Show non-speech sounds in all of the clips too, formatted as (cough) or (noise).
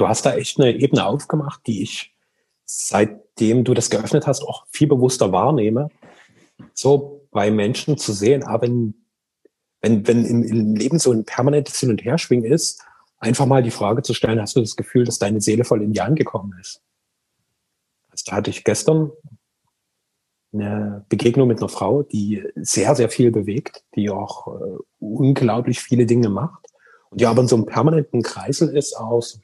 du hast da echt eine Ebene aufgemacht, die ich seitdem du das geöffnet hast, auch viel bewusster wahrnehme. So bei Menschen zu sehen, aber ah, wenn, wenn, wenn im, im Leben so ein permanentes Hin- und Herschwingen ist, einfach mal die Frage zu stellen, hast du das Gefühl, dass deine Seele voll in dir angekommen ist? Also da hatte ich gestern eine Begegnung mit einer Frau, die sehr, sehr viel bewegt, die auch äh, unglaublich viele Dinge macht und die aber in so einem permanenten Kreisel ist aus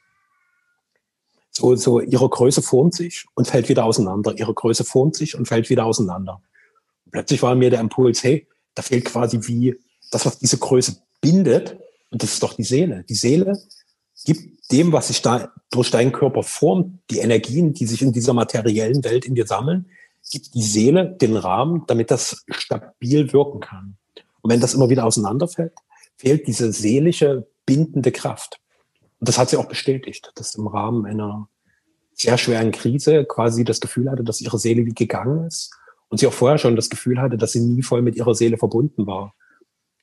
so, so ihre Größe formt sich und fällt wieder auseinander. Ihre Größe formt sich und fällt wieder auseinander. Und plötzlich war mir der Impuls, hey, da fehlt quasi wie das, was diese Größe bindet. Und das ist doch die Seele. Die Seele gibt dem, was sich da durch deinen Körper formt, die Energien, die sich in dieser materiellen Welt in dir sammeln, gibt die Seele den Rahmen, damit das stabil wirken kann. Und wenn das immer wieder auseinanderfällt, fehlt diese seelische bindende Kraft. Und das hat sie auch bestätigt, dass im Rahmen einer sehr schweren Krise quasi das Gefühl hatte, dass ihre Seele wie gegangen ist und sie auch vorher schon das Gefühl hatte, dass sie nie voll mit ihrer Seele verbunden war.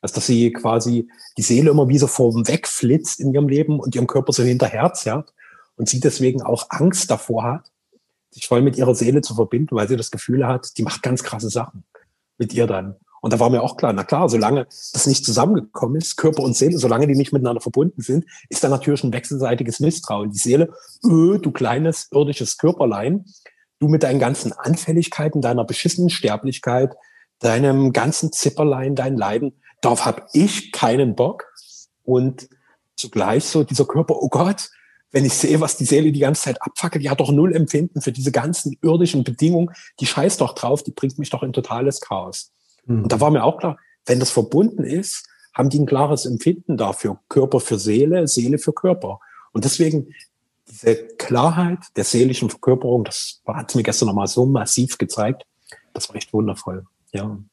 Also dass sie quasi die Seele immer wie so wegflitzt in ihrem Leben und ihrem Körper so hinterherzerrt und sie deswegen auch Angst davor hat, sich voll mit ihrer Seele zu verbinden, weil sie das Gefühl hat, die macht ganz krasse Sachen mit ihr dann. Und da war mir auch klar, na klar, solange das nicht zusammengekommen ist, Körper und Seele, solange die nicht miteinander verbunden sind, ist da natürlich ein wechselseitiges Misstrauen. Die Seele, öh, du kleines irdisches Körperlein, du mit deinen ganzen Anfälligkeiten, deiner beschissenen Sterblichkeit, deinem ganzen Zipperlein, dein Leiden, darauf habe ich keinen Bock. Und zugleich so dieser Körper, oh Gott, wenn ich sehe, was die Seele die ganze Zeit abfackelt, die hat doch null Empfinden für diese ganzen irdischen Bedingungen, die scheißt doch drauf, die bringt mich doch in totales Chaos. Mhm. Und da war mir auch klar, wenn das verbunden ist, haben die ein klares Empfinden dafür. Körper für Seele, Seele für Körper. Und deswegen diese Klarheit der seelischen Verkörperung, das hat mir gestern nochmal so massiv gezeigt. Das war echt wundervoll. Ja. Und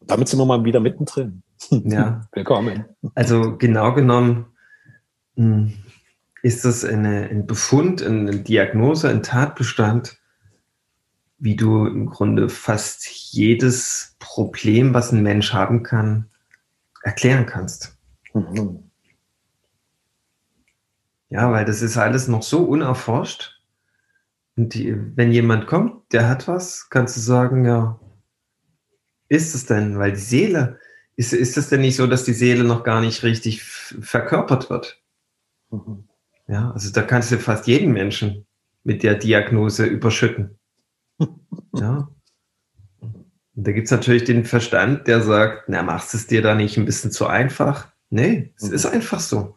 damit sind wir mal wieder mittendrin. (laughs) Ja. Willkommen. Also genau genommen hm, ist das eine, ein Befund, eine Diagnose, ein Tatbestand, wie du im Grunde fast jedes Problem, was ein Mensch haben kann, erklären kannst. Mhm. Ja, weil das ist alles noch so unerforscht. Und die, wenn jemand kommt, der hat was, kannst du sagen, ja, ist es denn? Weil die Seele, ist, ist es denn nicht so, dass die Seele noch gar nicht richtig verkörpert wird? Mhm. Ja, also da kannst du fast jeden Menschen mit der Diagnose überschütten. Ja. Und da gibt es natürlich den Verstand, der sagt, na, machst es dir da nicht ein bisschen zu einfach? Nee, es ist einfach so.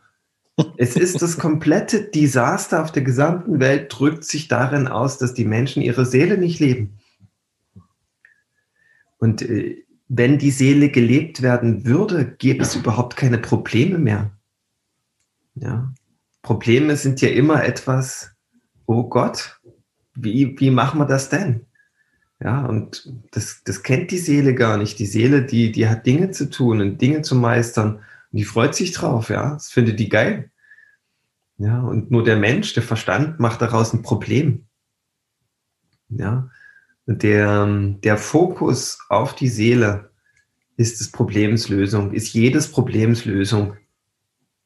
Es ist das komplette Desaster auf der gesamten Welt, drückt sich darin aus, dass die Menschen ihre Seele nicht leben. Und äh, wenn die Seele gelebt werden würde, gäbe es überhaupt keine Probleme mehr. Ja. Probleme sind ja immer etwas, oh Gott, wie, wie machen wir das denn? Ja, und das, das kennt die Seele gar nicht. Die Seele, die, die hat Dinge zu tun und Dinge zu meistern. Und die freut sich drauf, ja. Das findet die geil. Ja, und nur der Mensch, der Verstand, macht daraus ein Problem. Ja, und der, der Fokus auf die Seele ist des Problems Lösung, ist jedes Problems Lösung.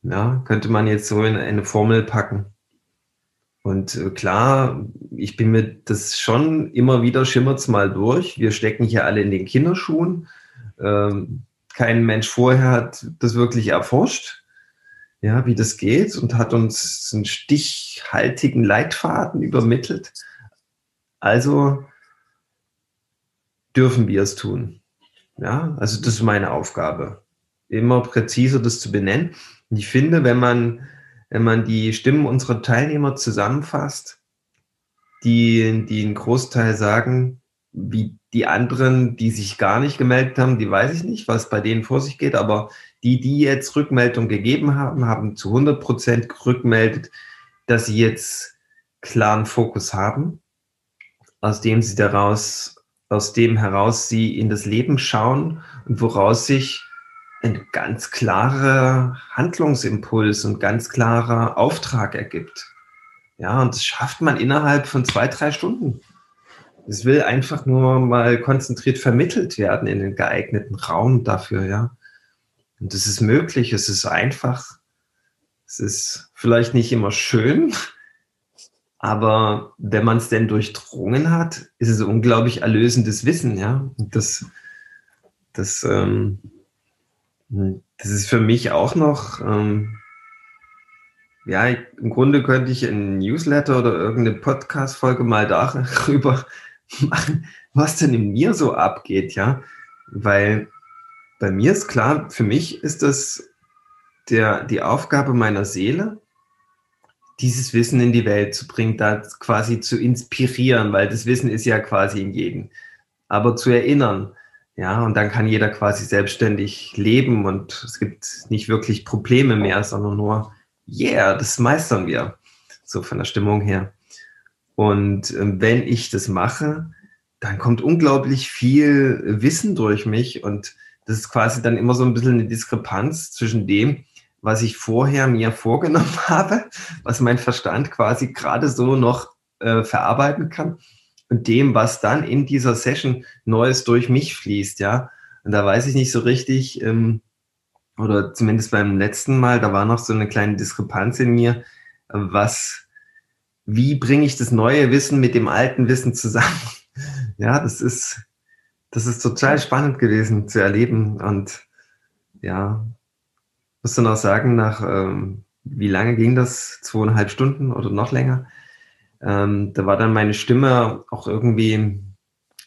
Ja, könnte man jetzt so in eine Formel packen. Und äh, klar, ich bin mir das schon immer wieder schimmert's mal durch. Wir stecken hier alle in den Kinderschuhen. Ähm, kein Mensch vorher hat das wirklich erforscht, ja, wie das geht und hat uns einen stichhaltigen Leitfaden übermittelt. Also dürfen wir es tun. Ja, also das ist meine Aufgabe. Immer präziser das zu benennen. Und ich finde, wenn man wenn man die Stimmen unserer Teilnehmer zusammenfasst, die, die einen Großteil sagen, wie die anderen, die sich gar nicht gemeldet haben, die weiß ich nicht, was bei denen vor sich geht, aber die, die jetzt Rückmeldung gegeben haben, haben zu 100 Prozent rückmeldet, dass sie jetzt klaren Fokus haben, aus dem sie daraus, aus dem heraus sie in das Leben schauen und woraus sich ein ganz klarer Handlungsimpuls und ganz klarer Auftrag ergibt. Ja, und das schafft man innerhalb von zwei, drei Stunden. Es will einfach nur mal konzentriert vermittelt werden in den geeigneten Raum dafür, ja. Und das ist möglich, es ist einfach, Es ist vielleicht nicht immer schön, aber wenn man es denn durchdrungen hat, ist es unglaublich erlösendes Wissen, ja. Und das, das, ähm, das ist für mich auch noch, ähm, ja, im Grunde könnte ich ein Newsletter oder irgendeine Podcast-Folge mal darüber (laughs) machen, was denn in mir so abgeht, ja. Weil bei mir ist klar, für mich ist das der, die Aufgabe meiner Seele, dieses Wissen in die Welt zu bringen, da quasi zu inspirieren, weil das Wissen ist ja quasi in jedem. Aber zu erinnern, ja, und dann kann jeder quasi selbstständig leben und es gibt nicht wirklich Probleme mehr, sondern nur, yeah, das meistern wir, so von der Stimmung her. Und äh, wenn ich das mache, dann kommt unglaublich viel Wissen durch mich und das ist quasi dann immer so ein bisschen eine Diskrepanz zwischen dem, was ich vorher mir vorgenommen (laughs) habe, was mein Verstand quasi gerade so noch äh, verarbeiten kann dem, was dann in dieser Session Neues durch mich fließt, ja. Und da weiß ich nicht so richtig, ähm, oder zumindest beim letzten Mal, da war noch so eine kleine Diskrepanz in mir, was, wie bringe ich das neue Wissen mit dem alten Wissen zusammen? (laughs) ja, das ist, das ist total spannend gewesen zu erleben. Und ja, muss dann auch sagen, nach ähm, wie lange ging das? Zweieinhalb Stunden oder noch länger? Ähm, da war dann meine Stimme auch irgendwie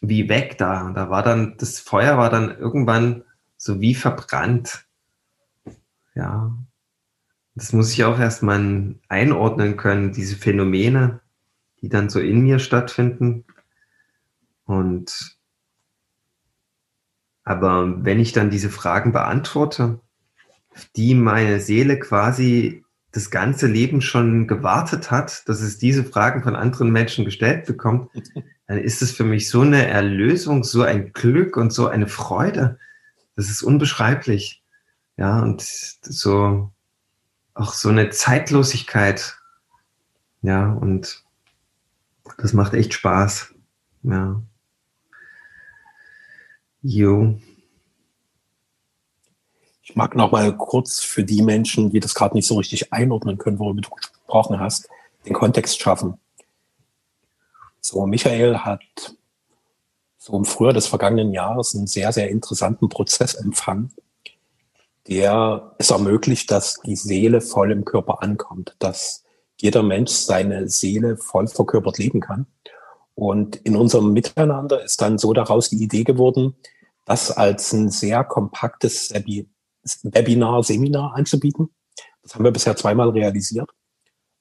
wie weg da. Da war dann, das Feuer war dann irgendwann so wie verbrannt. Ja. Das muss ich auch erstmal einordnen können, diese Phänomene, die dann so in mir stattfinden. Und aber wenn ich dann diese Fragen beantworte, die meine Seele quasi das ganze Leben schon gewartet hat, dass es diese Fragen von anderen Menschen gestellt bekommt, (laughs) dann ist es für mich so eine Erlösung, so ein Glück und so eine Freude. Das ist unbeschreiblich. Ja, und so auch so eine Zeitlosigkeit. Ja, und das macht echt Spaß. Ja. Jo. Mag noch mal kurz für die Menschen, die das gerade nicht so richtig einordnen können, worüber du gesprochen hast, den Kontext schaffen. So, Michael hat so im Frühjahr des vergangenen Jahres einen sehr, sehr interessanten Prozess empfangen, der es ermöglicht, dass die Seele voll im Körper ankommt, dass jeder Mensch seine Seele voll verkörpert leben kann. Und in unserem Miteinander ist dann so daraus die Idee geworden, das als ein sehr kompaktes Webinar, Seminar anzubieten. Das haben wir bisher zweimal realisiert.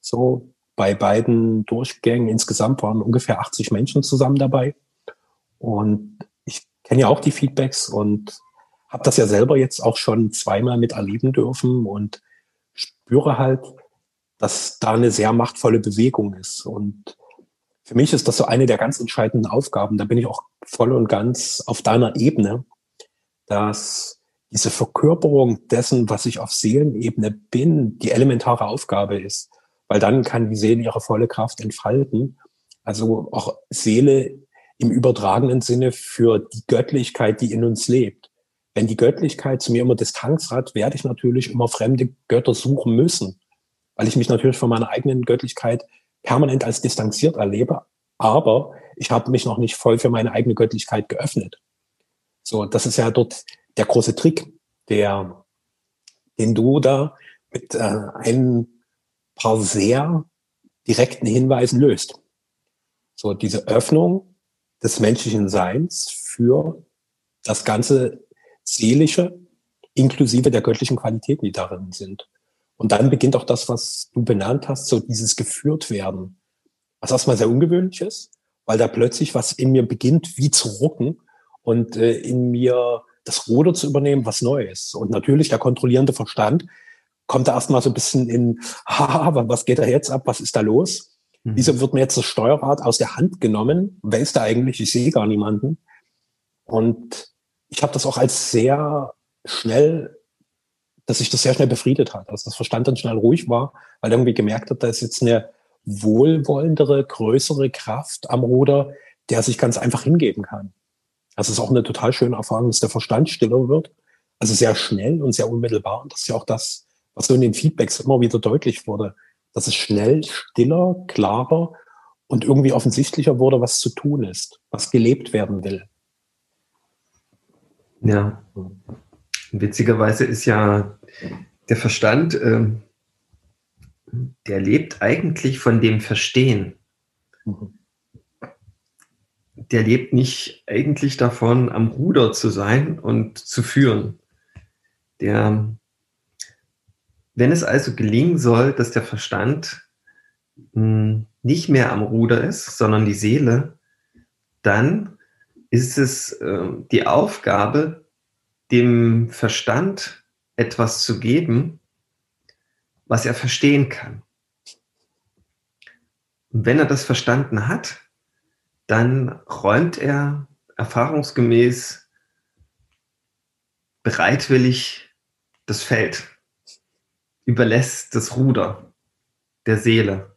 So bei beiden Durchgängen insgesamt waren ungefähr 80 Menschen zusammen dabei. Und ich kenne ja auch die Feedbacks und habe das ja selber jetzt auch schon zweimal miterleben dürfen und spüre halt, dass da eine sehr machtvolle Bewegung ist. Und für mich ist das so eine der ganz entscheidenden Aufgaben. Da bin ich auch voll und ganz auf deiner Ebene, dass diese Verkörperung dessen, was ich auf Seelenebene bin, die elementare Aufgabe ist. Weil dann kann die Seele ihre volle Kraft entfalten. Also auch Seele im übertragenen Sinne für die Göttlichkeit, die in uns lebt. Wenn die Göttlichkeit zu mir immer Distanz hat, werde ich natürlich immer fremde Götter suchen müssen, weil ich mich natürlich von meiner eigenen Göttlichkeit permanent als distanziert erlebe, aber ich habe mich noch nicht voll für meine eigene Göttlichkeit geöffnet. So, das ist ja dort der große Trick, der, den du da mit äh, ein paar sehr direkten Hinweisen löst. So, diese Öffnung des menschlichen Seins für das ganze Seelische, inklusive der göttlichen Qualitäten, die darin sind. Und dann beginnt auch das, was du benannt hast, so dieses geführt werden. Was erstmal sehr ungewöhnlich ist, weil da plötzlich was in mir beginnt, wie zu rucken und äh, in mir das Ruder zu übernehmen, was neu ist. Und natürlich der kontrollierende Verstand kommt da erstmal so ein bisschen in, (laughs) ha, was geht da jetzt ab, was ist da los? Mhm. Wieso wird mir jetzt das Steuerrad aus der Hand genommen? Wer ist da eigentlich? Ich sehe gar niemanden. Und ich habe das auch als sehr schnell dass sich das sehr schnell befriedet hat, dass das Verstand dann schnell ruhig war, weil er irgendwie gemerkt hat, da ist jetzt eine wohlwollendere, größere Kraft am Ruder, der sich ganz einfach hingeben kann. Das ist auch eine total schöne Erfahrung, dass der Verstand stiller wird, also sehr schnell und sehr unmittelbar. Und das ist ja auch das, was so in den Feedbacks immer wieder deutlich wurde, dass es schnell, stiller, klarer und irgendwie offensichtlicher wurde, was zu tun ist, was gelebt werden will. Ja. Witzigerweise ist ja der Verstand, äh, der lebt eigentlich von dem Verstehen. Mhm. Der lebt nicht eigentlich davon, am Ruder zu sein und zu führen. Der, wenn es also gelingen soll, dass der Verstand hm, nicht mehr am Ruder ist, sondern die Seele, dann ist es äh, die Aufgabe, dem Verstand etwas zu geben, was er verstehen kann. Und wenn er das verstanden hat, dann räumt er erfahrungsgemäß bereitwillig das Feld, überlässt das Ruder der Seele.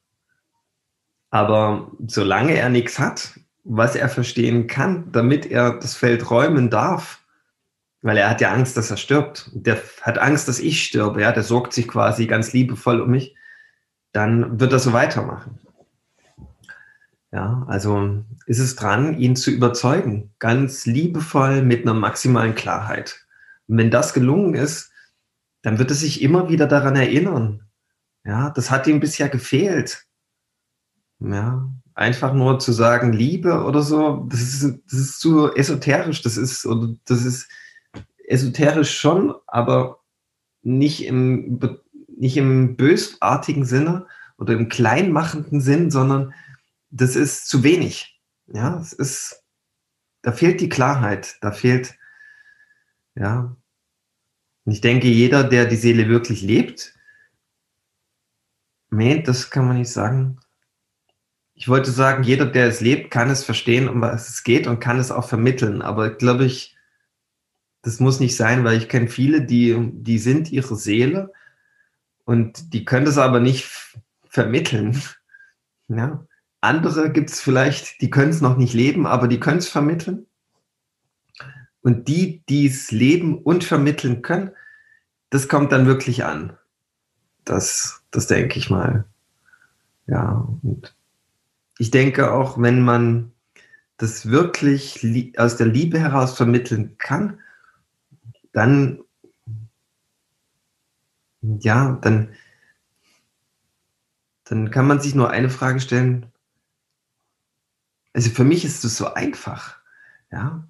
Aber solange er nichts hat, was er verstehen kann, damit er das Feld räumen darf, weil er hat ja Angst, dass er stirbt. Der hat Angst, dass ich stirbe. Ja, der sorgt sich quasi ganz liebevoll um mich. Dann wird er so weitermachen. Ja, also ist es dran, ihn zu überzeugen, ganz liebevoll mit einer maximalen Klarheit. Und wenn das gelungen ist, dann wird er sich immer wieder daran erinnern. Ja, das hat ihm bisher gefehlt. Ja, einfach nur zu sagen Liebe oder so, das ist, das ist zu esoterisch, das ist, oder das ist esoterisch schon, aber nicht im, nicht im bösartigen Sinne oder im kleinmachenden Sinn, sondern das ist zu wenig. Ja, es ist, da fehlt die Klarheit, da fehlt, ja. Und ich denke, jeder, der die Seele wirklich lebt, nee, das kann man nicht sagen, ich wollte sagen, jeder, der es lebt, kann es verstehen, um was es geht und kann es auch vermitteln. Aber glaube ich, das muss nicht sein, weil ich kenne viele, die, die sind ihre Seele und die können das aber nicht vermitteln. (laughs) Ja. Andere gibt es vielleicht, die können es noch nicht leben, aber die können es vermitteln. Und die, die es leben und vermitteln können, das kommt dann wirklich an. Das, das denke ich mal. Ja, und ich denke auch, wenn man das wirklich aus der Liebe heraus vermitteln kann, dann, ja, dann, dann kann man sich nur eine Frage stellen. Also für mich ist es so einfach. Ja,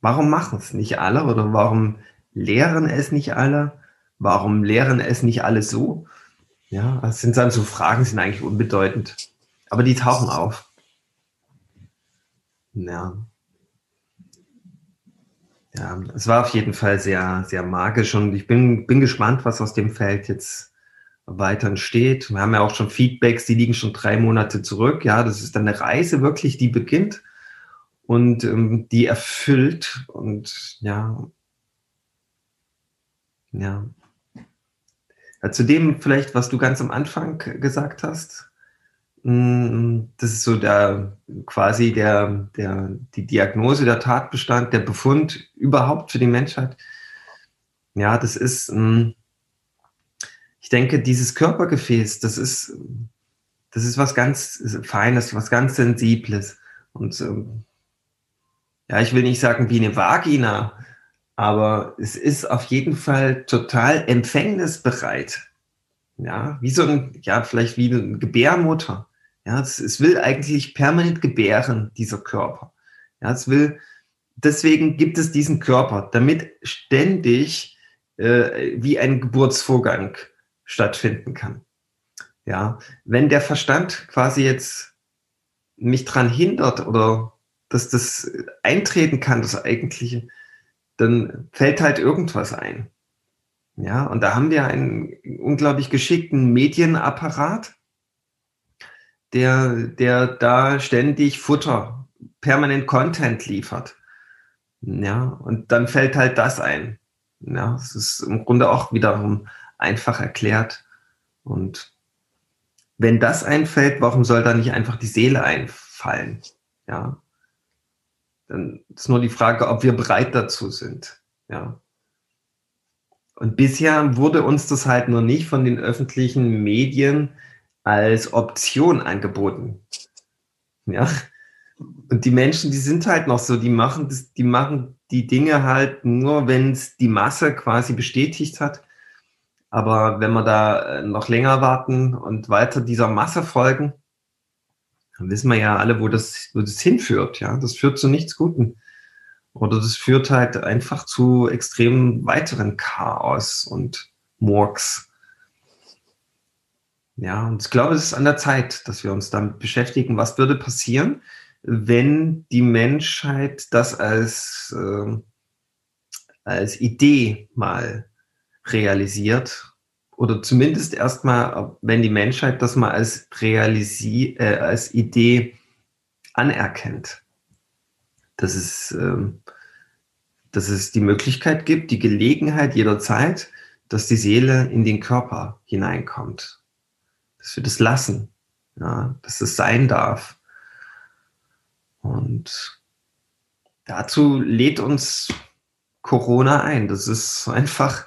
warum machen es nicht alle oder warum lehren es nicht alle? Warum lehren es nicht alle so? Ja, das sind dann so Fragen, sind eigentlich unbedeutend. Aber die tauchen auf. Ja. Ja, es war auf jeden Fall sehr, sehr magisch und ich bin, bin gespannt, was aus dem Feld jetzt weiter entsteht. Wir haben ja auch schon Feedbacks, die liegen schon drei Monate zurück. Ja, das ist dann eine Reise wirklich, die beginnt und ähm, die erfüllt und ja, ja. ja. Zudem vielleicht, was du ganz am Anfang gesagt hast, Mm, das ist so der quasi der, der, die Diagnose, der Tatbestand, der Befund überhaupt für die Menschheit. Ja, das ist, mm, ich denke, dieses Körpergefäß, das ist, das ist was ganz Feines, was ganz Sensibles. Und ähm, ja, ich will nicht sagen wie eine Vagina, aber es ist auf jeden Fall total empfängnisbereit. Ja, wie so ein, ja, vielleicht wie eine Gebärmutter. Ja, es, es will eigentlich permanent gebären, dieser Körper. Ja, es will, deswegen gibt es diesen Körper, damit ständig äh, wie ein Geburtsvorgang stattfinden kann. Ja, wenn der Verstand quasi jetzt mich dran hindert oder dass das eintreten kann, das eigentliche, dann fällt halt irgendwas ein. Ja, und da haben wir einen unglaublich geschickten Medienapparat, der, der da ständig Futter, permanent Content liefert. Ja, und dann fällt halt das ein. Ja, es ist im Grunde auch wiederum einfach erklärt. Und wenn das einfällt, warum soll da nicht einfach die Seele einfallen? Ja, dann ist nur die Frage, ob wir bereit dazu sind. Ja. Und bisher wurde uns das halt nur nicht von den öffentlichen Medien als Option angeboten. Ja. Und die Menschen, die sind halt noch so, die machen das, die machen die Dinge halt nur, wenn es die Masse quasi bestätigt hat. Aber wenn wir da äh, noch länger warten und weiter dieser Masse folgen, dann wissen wir ja alle, wo das, wo das hinführt. Ja, das führt zu nichts Guten. Oder das führt halt einfach zu extrem weiteren Chaos und Murks. Ja, und ich glaube, es ist an der Zeit, dass wir uns damit beschäftigen. Was würde passieren, wenn die Menschheit das als, äh, als Idee mal realisiert? Oder zumindest erstmal, wenn die Menschheit das mal als, Realisi äh, als Idee anerkennt dass es, ähm, dass es die Möglichkeit gibt, die Gelegenheit jederzeit, dass die Seele in den Körper hineinkommt. Dass wir das lassen, ja, dass es sein darf. Und dazu lädt uns Corona ein. Das ist einfach,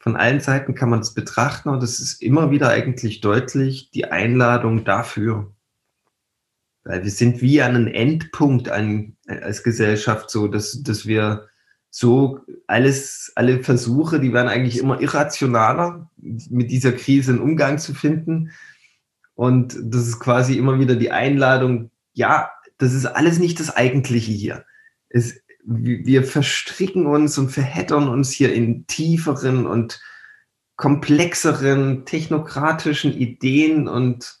von allen Seiten kann man es betrachten und es ist immer wieder eigentlich deutlich die Einladung dafür, weil wir sind wie an einem Endpunkt an, als Gesellschaft so, dass, dass wir so alles, alle Versuche, die werden eigentlich immer irrationaler, mit dieser Krise einen Umgang zu finden. Und das ist quasi immer wieder die Einladung, ja, das ist alles nicht das Eigentliche hier. Es, wir verstricken uns und verheddern uns hier in tieferen und komplexeren technokratischen Ideen und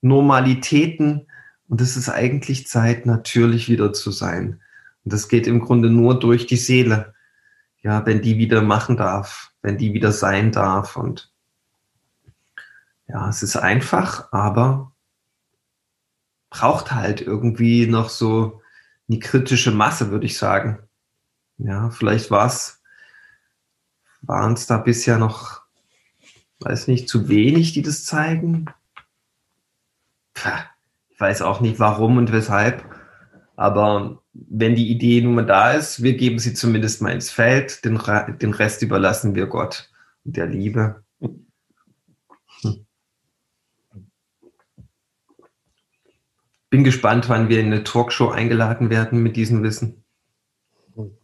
Normalitäten, und es ist eigentlich Zeit, natürlich wieder zu sein. Und das geht im Grunde nur durch die Seele. Ja, wenn die wieder machen darf, wenn die wieder sein darf. Und ja, es ist einfach, aber braucht halt irgendwie noch so eine kritische Masse, würde ich sagen. Ja, vielleicht war es, waren es da bisher noch, weiß nicht, zu wenig, die das zeigen. Pah ich weiß auch nicht warum und weshalb, aber wenn die Idee nun mal da ist, wir geben sie zumindest mal ins Feld, den, den Rest überlassen wir Gott und der Liebe. Bin gespannt, wann wir in eine Talkshow eingeladen werden mit diesem Wissen. (laughs)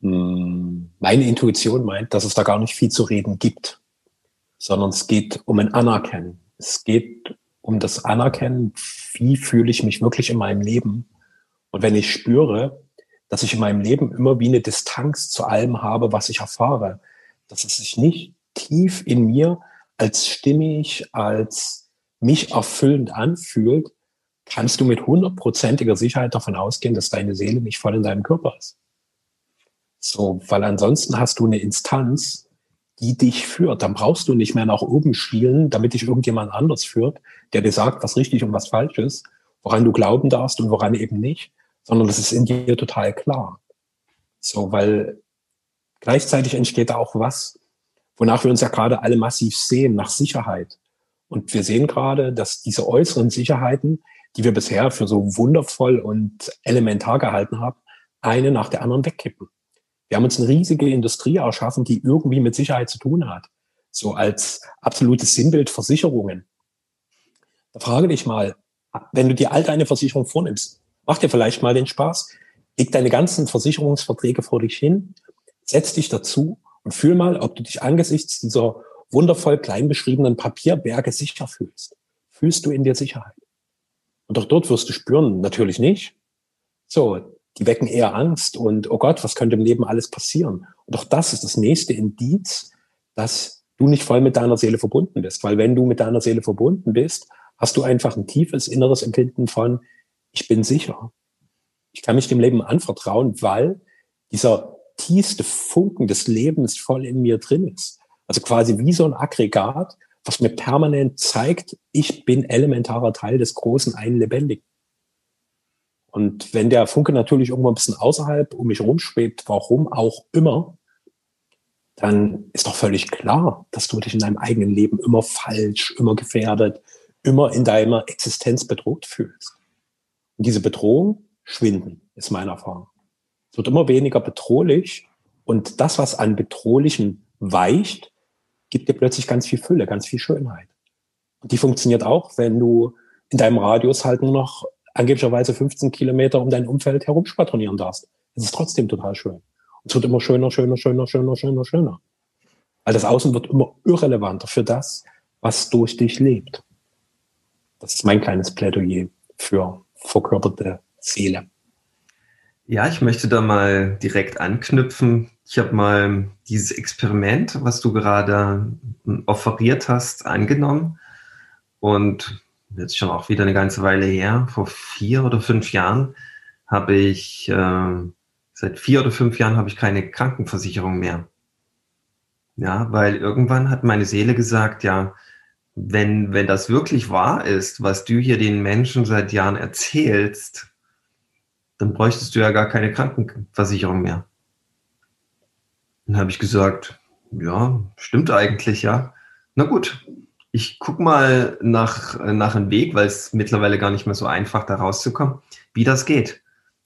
Meine Intuition meint, dass es da gar nicht viel zu reden gibt, sondern es geht um ein Anerkennen. Es geht um das Anerkennen, wie fühle ich mich wirklich in meinem Leben. Und wenn ich spüre, dass ich in meinem Leben immer wie eine Distanz zu allem habe, was ich erfahre, dass es sich nicht tief in mir als stimmig, als mich erfüllend anfühlt, kannst du mit hundertprozentiger Sicherheit davon ausgehen, dass deine Seele nicht voll in deinem Körper ist. So, weil ansonsten hast du eine Instanz, die dich führt. Dann brauchst du nicht mehr nach oben spielen, damit dich irgendjemand anders führt, der dir sagt, was richtig und was falsch ist, woran du glauben darfst und woran eben nicht, sondern das ist in dir total klar. So, weil gleichzeitig entsteht da auch was, wonach wir uns ja gerade alle massiv sehen, nach Sicherheit. Und wir sehen gerade, dass diese äußeren Sicherheiten, die wir bisher für so wundervoll und elementar gehalten haben, eine nach der anderen wegkippen. Wir haben uns eine riesige Industrie erschaffen, die irgendwie mit Sicherheit zu tun hat. So als absolutes Sinnbild Versicherungen. Da frage dich mal, wenn du dir all deine Versicherungen vornimmst, mach dir vielleicht mal den Spaß, leg deine ganzen Versicherungsverträge vor dich hin, setz dich dazu und fühl mal, ob du dich angesichts dieser wundervoll klein beschriebenen Papierberge sicher fühlst. Fühlst du in dir Sicherheit? Und auch dort wirst du spüren, natürlich nicht. So, die wecken eher Angst und, oh Gott, was könnte im Leben alles passieren? Und auch das ist das nächste Indiz, dass du nicht voll mit deiner Seele verbunden bist. Weil wenn du mit deiner Seele verbunden bist, hast du einfach ein tiefes inneres Empfinden von, ich bin sicher. Ich kann mich dem Leben anvertrauen, weil dieser tiefste Funken des Lebens voll in mir drin ist. Also quasi wie so ein Aggregat, was mir permanent zeigt, ich bin elementarer Teil des großen einen Lebendigen. Und wenn der Funke natürlich irgendwo ein bisschen außerhalb um mich rumschwebt, warum auch immer, dann ist doch völlig klar, dass du dich in deinem eigenen Leben immer falsch, immer gefährdet, immer in deiner Existenz bedroht fühlst. Und diese Bedrohung schwinden, ist meine Erfahrung. Es wird immer weniger bedrohlich und das, was an Bedrohlichen weicht, gibt dir plötzlich ganz viel Fülle, ganz viel Schönheit. Und die funktioniert auch, wenn du in deinem Radius halt nur noch angeblicherweise 15 Kilometer um dein Umfeld herumspatronieren darfst. Es ist trotzdem total schön. Und es wird immer schöner, schöner, schöner, schöner, schöner, schöner. Weil das Außen wird immer irrelevanter für das, was durch dich lebt. Das ist mein kleines Plädoyer für verkörperte Seele. Ja, ich möchte da mal direkt anknüpfen. Ich habe mal dieses Experiment, was du gerade offeriert hast, angenommen. Und jetzt schon auch wieder eine ganze Weile her, vor vier oder fünf Jahren, habe ich, äh, seit vier oder fünf Jahren habe ich keine Krankenversicherung mehr. Ja, weil irgendwann hat meine Seele gesagt, ja, wenn, wenn das wirklich wahr ist, was du hier den Menschen seit Jahren erzählst, dann bräuchtest du ja gar keine Krankenversicherung mehr. Dann habe ich gesagt, ja, stimmt eigentlich, ja. Na gut, ich gucke mal nach, nach einem Weg, weil es mittlerweile gar nicht mehr so einfach da rauszukommen, wie das geht.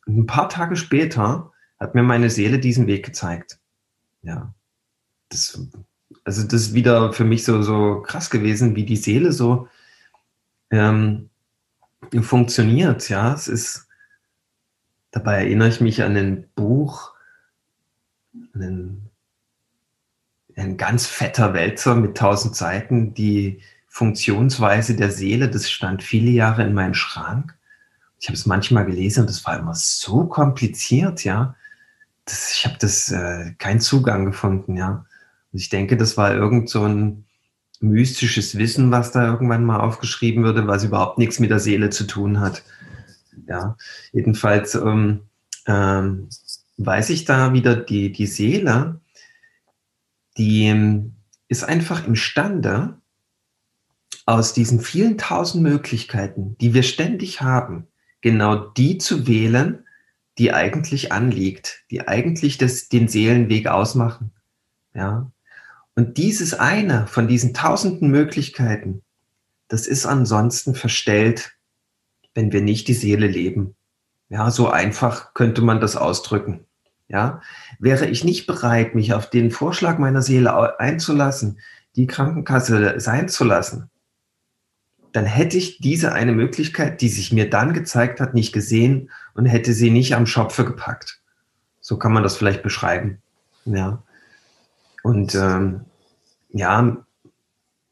Und ein paar Tage später hat mir meine Seele diesen Weg gezeigt. Ja. Das also das ist wieder für mich so, so krass gewesen, wie die Seele so ähm, funktioniert. Ja, es ist, dabei erinnere ich mich an ein Buch, einen, ein ganz fetter Wälzer mit tausend Seiten, die Funktionsweise der Seele, das stand viele Jahre in meinem Schrank. Ich habe es manchmal gelesen und das war immer so kompliziert, ja. Das, ich habe das äh, keinen Zugang gefunden, ja. Ich denke, das war irgend so ein mystisches Wissen, was da irgendwann mal aufgeschrieben würde, was überhaupt nichts mit der Seele zu tun hat. Ja, jedenfalls ähm, ähm, weiß ich da wieder, die, die Seele, die ähm, ist einfach imstande, aus diesen vielen tausend Möglichkeiten, die wir ständig haben, genau die zu wählen, die eigentlich anliegt, die eigentlich das, den Seelenweg ausmachen. Ja, und dieses eine von diesen tausenden Möglichkeiten, das ist ansonsten verstellt, wenn wir nicht die Seele leben. Ja, so einfach könnte man das ausdrücken. Ja, wäre ich nicht bereit, mich auf den Vorschlag meiner Seele einzulassen, die Krankenkasse sein zu lassen, dann hätte ich diese eine Möglichkeit, die sich mir dann gezeigt hat, nicht gesehen und hätte sie nicht am Schopfe gepackt. So kann man das vielleicht beschreiben. Ja. Und ähm, ja,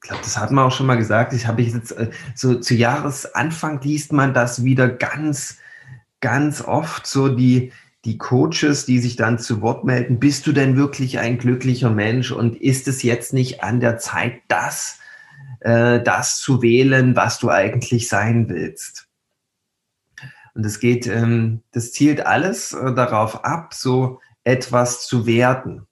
ich glaube, das hat man auch schon mal gesagt. Ich habe jetzt äh, so zu Jahresanfang liest man das wieder ganz, ganz oft so die die Coaches, die sich dann zu Wort melden. Bist du denn wirklich ein glücklicher Mensch und ist es jetzt nicht an der Zeit, das äh, das zu wählen, was du eigentlich sein willst? Und es geht, ähm, das zielt alles äh, darauf ab, so etwas zu werden.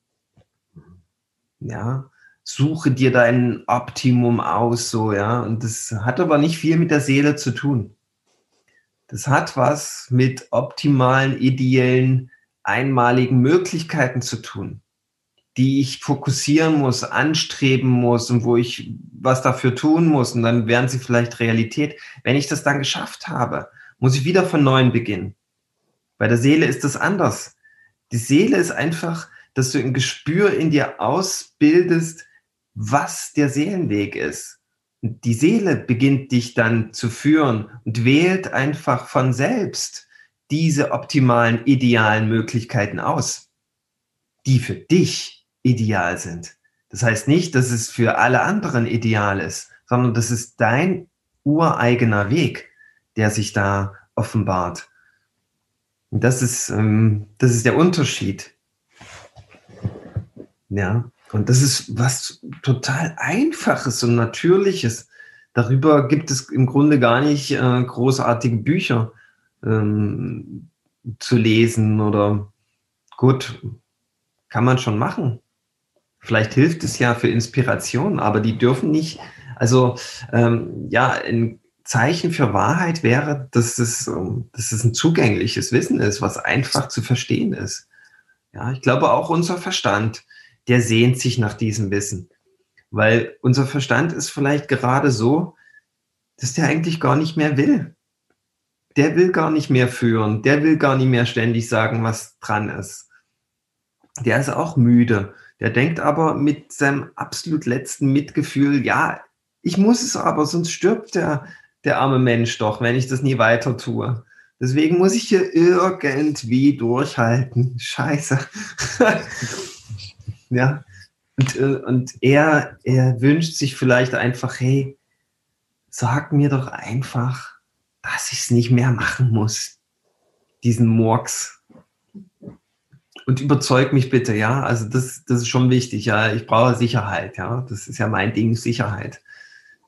Ja, suche dir dein Optimum aus, so, ja. Und das hat aber nicht viel mit der Seele zu tun. Das hat was mit optimalen, ideellen, einmaligen Möglichkeiten zu tun, die ich fokussieren muss, anstreben muss und wo ich was dafür tun muss. Und dann werden sie vielleicht Realität. Wenn ich das dann geschafft habe, muss ich wieder von neuem beginnen. Bei der Seele ist das anders. Die Seele ist einfach dass du ein Gespür in dir ausbildest, was der Seelenweg ist. Und die Seele beginnt dich dann zu führen und wählt einfach von selbst diese optimalen, idealen Möglichkeiten aus, die für dich ideal sind. Das heißt nicht, dass es für alle anderen ideal ist, sondern das ist dein ureigener Weg, der sich da offenbart. Und das ist, ähm, das ist der Unterschied. Ja, und das ist was total Einfaches und Natürliches. Darüber gibt es im Grunde gar nicht äh, großartige Bücher ähm, zu lesen oder gut, kann man schon machen. Vielleicht hilft es ja für Inspiration, aber die dürfen nicht, also ähm, ja, ein Zeichen für Wahrheit wäre, dass es, ähm, dass es ein zugängliches Wissen ist, was einfach zu verstehen ist. Ja, ich glaube auch unser Verstand der sehnt sich nach diesem Wissen. Weil unser Verstand ist vielleicht gerade so, dass der eigentlich gar nicht mehr will. Der will gar nicht mehr führen, der will gar nicht mehr ständig sagen, was dran ist. Der ist auch müde. Der denkt aber mit seinem absolut letzten Mitgefühl, ja, ich muss es aber, sonst stirbt der, der arme Mensch doch, wenn ich das nie weiter tue. Deswegen muss ich hier irgendwie durchhalten. Scheiße. (laughs) ja. Und, äh, und er, er wünscht sich vielleicht einfach, hey, sag mir doch einfach, dass ich es nicht mehr machen muss. Diesen Murks. Und überzeug mich bitte, ja. Also das, das ist schon wichtig, ja. Ich brauche Sicherheit, ja. Das ist ja mein Ding, Sicherheit.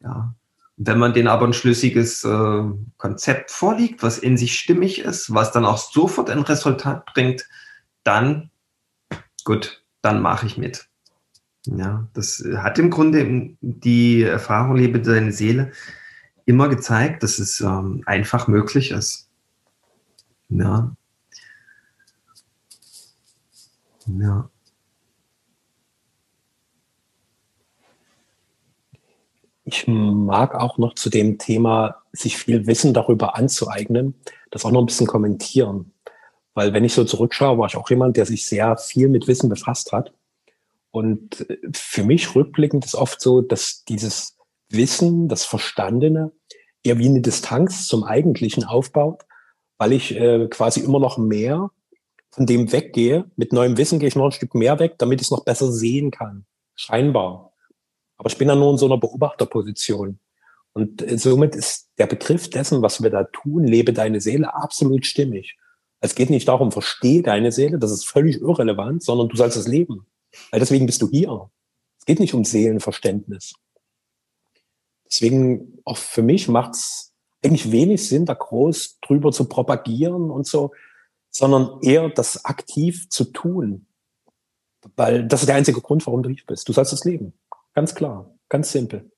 Ja. Wenn man denen aber ein schlüssiges äh, Konzept vorliegt, was in sich stimmig ist, was dann auch sofort ein Resultat bringt, dann, gut, dann mache ich mit. Ja, das hat im Grunde die Erfahrung, lebe deine Seele, immer gezeigt, dass es ähm, einfach möglich ist. Ja. Ja. Ich mag auch noch zu dem Thema, sich viel Wissen darüber anzueignen, das auch noch ein bisschen kommentieren. Weil wenn ich so zurückschaue, war ich auch jemand, der sich sehr viel mit Wissen befasst hat. Und äh, für mich rückblickend ist oft so, dass dieses Wissen, das Verstandene, eher wie eine Distanz zum Eigentlichen aufbaut, weil ich äh, quasi immer noch mehr von dem weggehe. Mit neuem Wissen gehe ich noch ein Stück mehr weg, damit ich es noch besser sehen kann. Scheinbar. Aber ich bin dann nur in so einer Beobachterposition. Und äh, somit ist der Begriff dessen, was wir da tun, lebe deine Seele, absolut stimmig. Es geht nicht darum, verstehe deine Seele, das ist völlig irrelevant, sondern du sollst es leben. Weil deswegen bist du hier. Es geht nicht um Seelenverständnis. Deswegen auch für mich macht es eigentlich wenig Sinn, da groß drüber zu propagieren und so, sondern eher das aktiv zu tun. Weil das ist der einzige Grund, warum du hier bist. Du sollst es leben. Ganz klar, ganz simpel.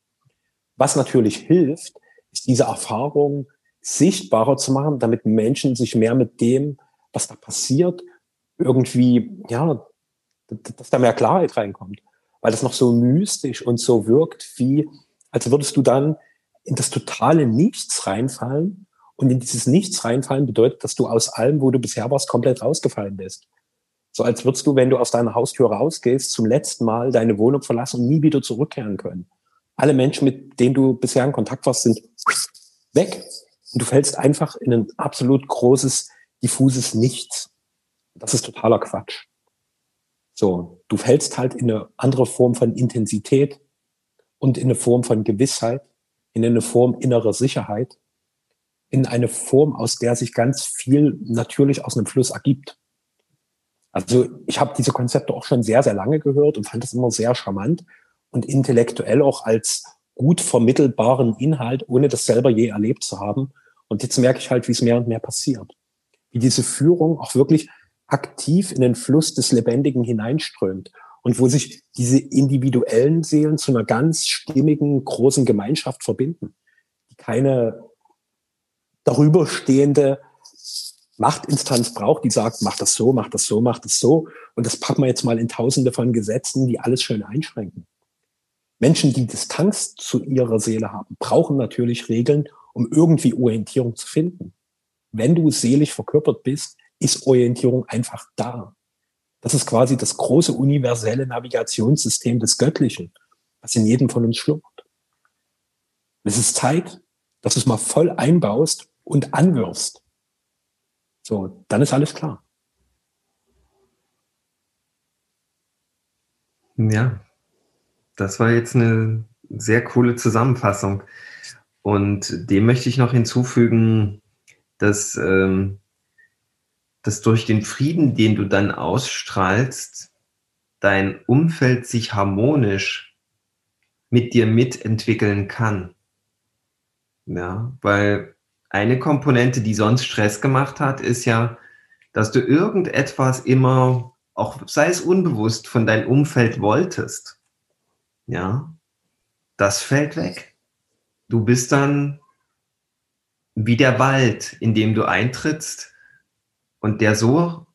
Was natürlich hilft, ist diese Erfahrung sichtbarer zu machen, damit Menschen sich mehr mit dem, was da passiert, irgendwie, ja, dass da mehr Klarheit reinkommt. Weil das noch so mystisch und so wirkt, wie, als würdest du dann in das totale Nichts reinfallen. Und in dieses Nichts reinfallen bedeutet, dass du aus allem, wo du bisher warst, komplett rausgefallen bist. So als würdest du, wenn du aus deiner Haustür rausgehst, zum letzten Mal deine Wohnung verlassen und nie wieder zurückkehren können. Alle Menschen, mit denen du bisher in Kontakt warst, sind weg. Und du fällst einfach in ein absolut großes, diffuses Nichts. Das ist totaler Quatsch. So, du fällst halt in eine andere Form von Intensität und in eine Form von Gewissheit, in eine Form innerer Sicherheit, in eine Form, aus der sich ganz viel natürlich aus einem Fluss ergibt. Also ich habe diese Konzepte auch schon sehr, sehr lange gehört und fand das immer sehr charmant und intellektuell auch als gut vermittelbaren Inhalt, ohne das selber je erlebt zu haben. Und jetzt merke ich halt, wie es mehr und mehr passiert. Wie diese Führung auch wirklich aktiv in den Fluss des Lebendigen hineinströmt und wo sich diese individuellen Seelen zu einer ganz stimmigen, großen Gemeinschaft verbinden, die keine darüberstehende Machtinstanz braucht, die sagt, mach das so, mach das so, mach das so. Und das packen wir jetzt mal in tausende von Gesetzen, die alles schön einschränken. Menschen, die Distanz zu ihrer Seele haben, brauchen natürlich Regeln, um irgendwie Orientierung zu finden. Wenn du selig verkörpert bist, ist Orientierung einfach da. Das ist quasi das große universelle Navigationssystem des Göttlichen, was in jedem von uns schlummert. Es ist Zeit, dass du es mal voll einbaust und anwirfst. So, dann ist alles klar. Ja, das war jetzt eine sehr coole Zusammenfassung. Und dem möchte ich noch hinzufügen, dass, ähm, dass durch den Frieden, den du dann ausstrahlst, dein Umfeld sich harmonisch mit dir mitentwickeln kann. Ja, weil eine Komponente, die sonst Stress gemacht hat, ist ja, dass du irgendetwas immer, auch sei es unbewusst, von deinem Umfeld wolltest. Ja, das fällt weg. Du bist dann wie der Wald, in dem du eintrittst und der so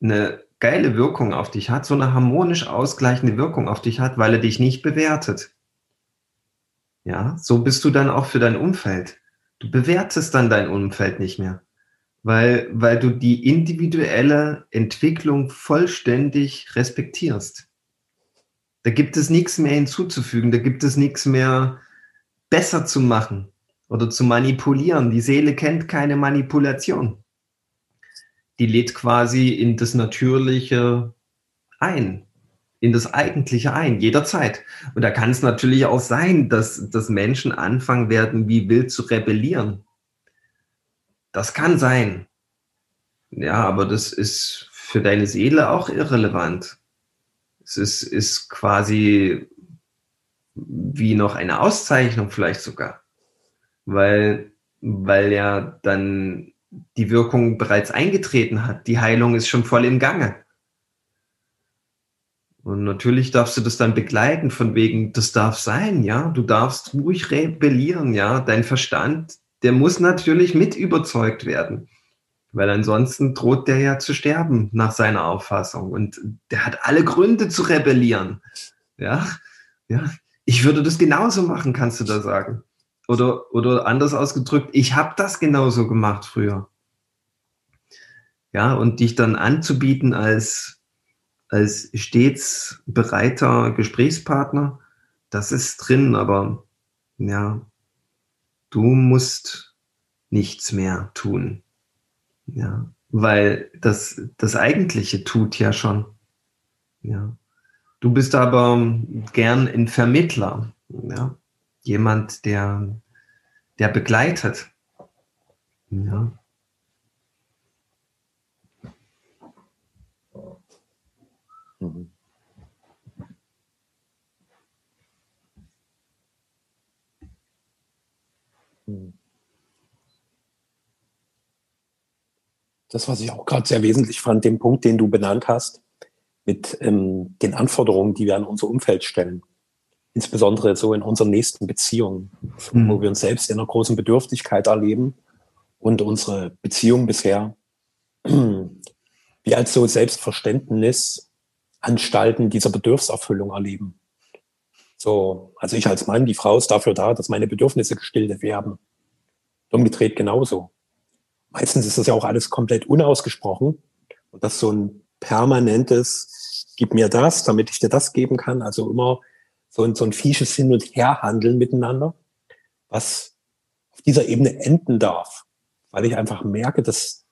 eine geile Wirkung auf dich hat, so eine harmonisch ausgleichende Wirkung auf dich hat, weil er dich nicht bewertet. Ja, so bist du dann auch für dein Umfeld. Du bewertest dann dein Umfeld nicht mehr, weil, weil du die individuelle Entwicklung vollständig respektierst. Da gibt es nichts mehr hinzuzufügen, da gibt es nichts mehr besser zu machen oder zu manipulieren. Die Seele kennt keine Manipulation. Die lädt quasi in das Natürliche ein, in das Eigentliche ein, jederzeit. Und da kann es natürlich auch sein, dass, dass Menschen anfangen werden, wie wild zu rebellieren. Das kann sein. Ja, aber das ist für deine Seele auch irrelevant. Es ist, ist quasi wie noch eine Auszeichnung vielleicht sogar, weil, weil ja dann die Wirkung bereits eingetreten hat. Die Heilung ist schon voll im Gange. Und natürlich darfst du das dann begleiten, von wegen, das darf sein, ja. Du darfst ruhig rebellieren, ja. Dein Verstand, der muss natürlich mit überzeugt werden. Weil ansonsten droht der ja zu sterben, nach seiner Auffassung. Und der hat alle Gründe zu rebellieren. Ja, ja. Ich würde das genauso machen, kannst du da sagen. Oder, oder anders ausgedrückt, ich habe das genauso gemacht früher. Ja, und dich dann anzubieten als, als stets bereiter Gesprächspartner, das ist drin, aber ja, du musst nichts mehr tun. Ja, weil das, das Eigentliche tut ja schon. Ja. Du bist aber gern ein Vermittler, ja. Jemand, der, der begleitet. Ja. Mhm. Das, was ich auch gerade sehr wesentlich fand, den Punkt, den du benannt hast, mit ähm, den Anforderungen, die wir an unser Umfeld stellen. Insbesondere so in unseren nächsten Beziehungen, mhm. wo wir uns selbst in einer großen Bedürftigkeit erleben und unsere Beziehung bisher wie als so Selbstverständnis Anstalten dieser Bedürfserfüllung erleben. So, also ich als Mann, die Frau ist dafür da, dass meine Bedürfnisse gestillt werden. Umgedreht genauso. Meistens ist das ja auch alles komplett unausgesprochen und das so ein permanentes, gib mir das, damit ich dir das geben kann. Also immer so ein, so ein fiesches Hin- und Herhandeln miteinander, was auf dieser Ebene enden darf, weil ich einfach merke, dass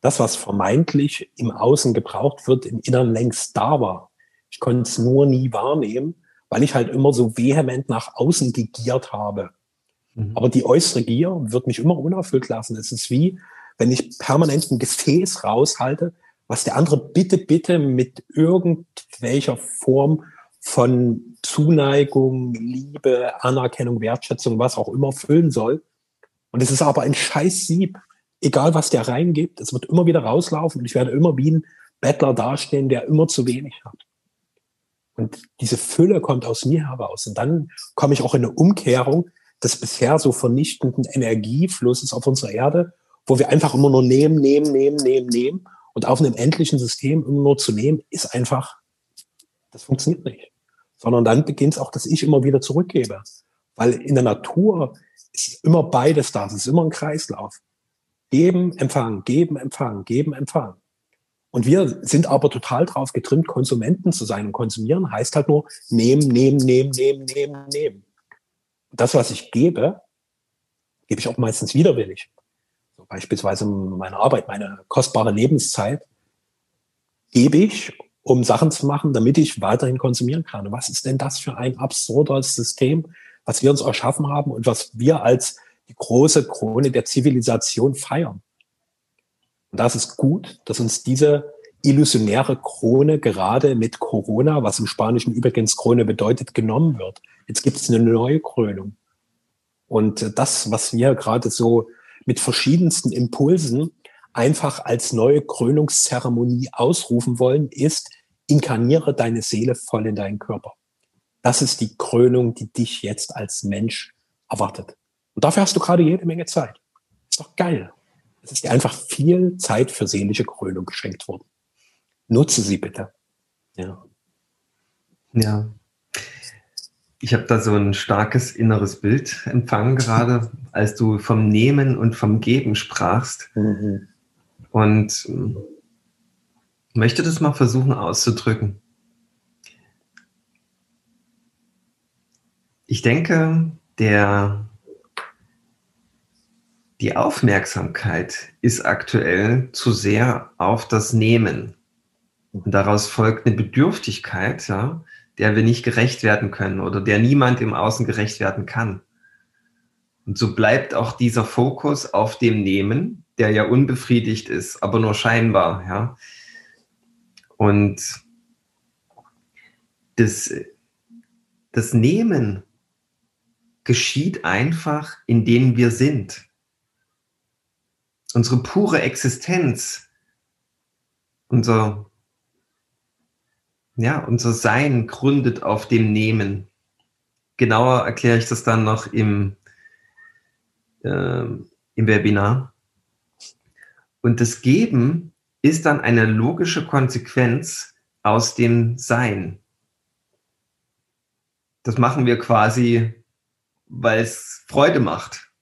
das, was vermeintlich im Außen gebraucht wird, im Inneren längst da war. Ich konnte es nur nie wahrnehmen, weil ich halt immer so vehement nach außen gegiert habe. Mhm. Aber die äußere Gier wird mich immer unerfüllt lassen. Es ist wie, wenn ich permanent ein Gefäß raushalte, was der andere bitte, bitte mit irgendwelcher Form von Zuneigung, Liebe, Anerkennung, Wertschätzung, was auch immer füllen soll. Und es ist aber ein scheiß Sieb. Egal, was der reingibt, es wird immer wieder rauslaufen und ich werde immer wie ein Bettler dastehen, der immer zu wenig hat. Und diese Fülle kommt aus mir heraus. Und dann komme ich auch in eine Umkehrung des bisher so vernichtenden Energieflusses auf unserer Erde, wo wir einfach immer nur nehmen, nehmen, nehmen, nehmen, nehmen und auf einem endlichen System immer nur zu nehmen, ist einfach, das funktioniert nicht. Sondern dann beginnt es auch, dass ich immer wieder zurückgebe. Weil in der Natur ist immer beides da. Es ist immer ein Kreislauf. Geben, empfangen, geben, empfangen, geben, empfangen. Und wir sind aber total drauf getrimmt, Konsumenten zu sein. Und konsumieren heißt halt nur nehmen, nehmen, nehmen, nehmen, nehmen, nehmen. Das, was ich gebe, gebe ich auch meistens widerwillig beispielsweise meine Arbeit, meine kostbare Lebenszeit, gebe ich, um Sachen zu machen, damit ich weiterhin konsumieren kann. Und was ist denn das für ein absurdes System, was wir uns erschaffen haben und was wir als die große Krone der Zivilisation feiern? Und das ist gut, dass uns diese illusionäre Krone gerade mit Corona, was im Spanischen übrigens Krone bedeutet, genommen wird. Jetzt gibt es eine neue Krönung. Und das, was wir gerade so mit verschiedensten Impulsen einfach als neue Krönungszeremonie ausrufen wollen, ist, inkarniere deine Seele voll in deinen Körper. Das ist die Krönung, die dich jetzt als Mensch erwartet. Und dafür hast du gerade jede Menge Zeit. Ist doch geil. Es ist dir einfach viel Zeit für seelische Krönung geschenkt worden. Nutze sie bitte. Ja. Ja. Ich habe da so ein starkes inneres Bild empfangen gerade, als du vom Nehmen und vom Geben sprachst. Mhm. Und ähm, möchte das mal versuchen auszudrücken. Ich denke, der, die Aufmerksamkeit ist aktuell zu sehr auf das Nehmen. Und daraus folgt eine Bedürftigkeit, ja, der wir nicht gerecht werden können oder der niemand im Außen gerecht werden kann. Und so bleibt auch dieser Fokus auf dem Nehmen, der ja unbefriedigt ist, aber nur scheinbar, ja. Und das, das Nehmen geschieht einfach, in denen wir sind. Unsere pure Existenz, unser ja, unser Sein gründet auf dem Nehmen. Genauer erkläre ich das dann noch im, äh, im Webinar. Und das Geben ist dann eine logische Konsequenz aus dem Sein. Das machen wir quasi, weil es Freude macht,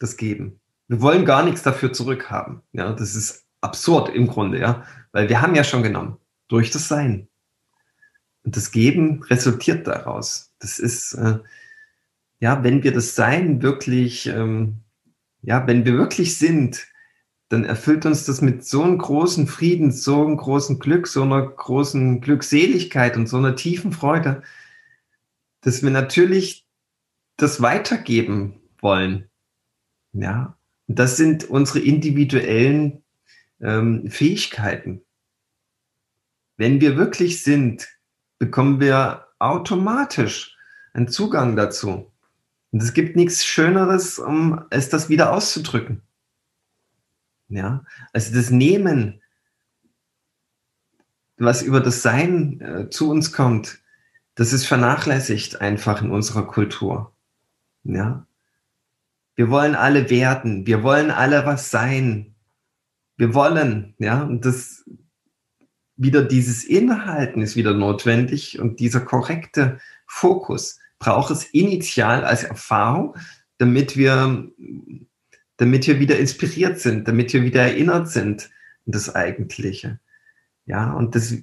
das Geben. Wir wollen gar nichts dafür zurückhaben. Ja, das ist absurd im Grunde, ja, weil wir haben ja schon genommen durch das Sein. Und das Geben resultiert daraus. Das ist, äh, ja, wenn wir das Sein wirklich, ähm, ja, wenn wir wirklich sind, dann erfüllt uns das mit so einem großen Frieden, so einem großen Glück, so einer großen Glückseligkeit und so einer tiefen Freude, dass wir natürlich das weitergeben wollen. Ja, und das sind unsere individuellen ähm, Fähigkeiten. Wenn wir wirklich sind, bekommen wir automatisch einen Zugang dazu. Und es gibt nichts Schöneres, um es das wieder auszudrücken. Ja, also das Nehmen, was über das Sein äh, zu uns kommt, das ist vernachlässigt einfach in unserer Kultur. Ja, wir wollen alle werden, wir wollen alle was sein. Wir wollen, ja, und das wieder dieses Inhalten ist wieder notwendig und dieser korrekte Fokus braucht es initial als Erfahrung, damit wir, damit wir wieder inspiriert sind, damit wir wieder erinnert sind an das Eigentliche. Ja, und das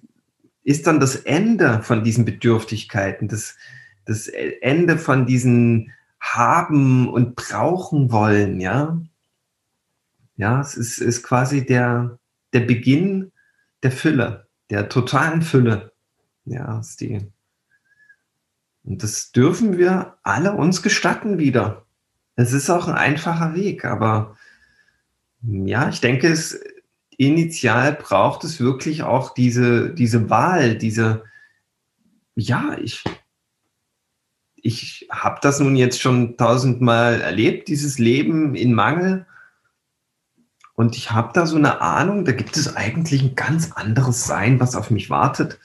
ist dann das Ende von diesen Bedürftigkeiten, das, das Ende von diesen haben und brauchen wollen, ja. Ja, es ist, ist quasi der, der Beginn der Fülle, der totalen Fülle. Ja, ist die. Und das dürfen wir alle uns gestatten wieder. Es ist auch ein einfacher Weg, aber ja, ich denke, es initial braucht es wirklich auch diese, diese Wahl, diese, ja, ich, ich habe das nun jetzt schon tausendmal erlebt, dieses Leben in Mangel. Und ich habe da so eine Ahnung, da gibt es eigentlich ein ganz anderes Sein, was auf mich wartet.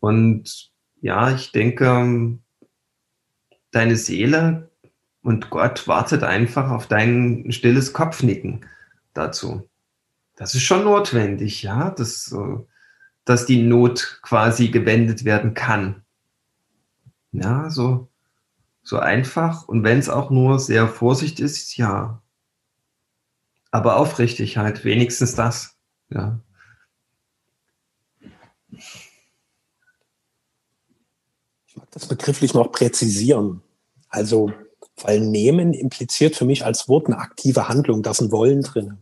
Und ja, ich denke, deine Seele und Gott wartet einfach auf dein stilles Kopfnicken dazu. Das ist schon notwendig, ja, dass, dass die Not quasi gewendet werden kann. Ja, so, so einfach. Und wenn es auch nur sehr Vorsicht ist, ja, aber aufrichtig halt, wenigstens das. Ja. Ich mag das begrifflich noch präzisieren. Also, weil nehmen impliziert für mich als Wort eine aktive Handlung, da ist ein Wollen drin.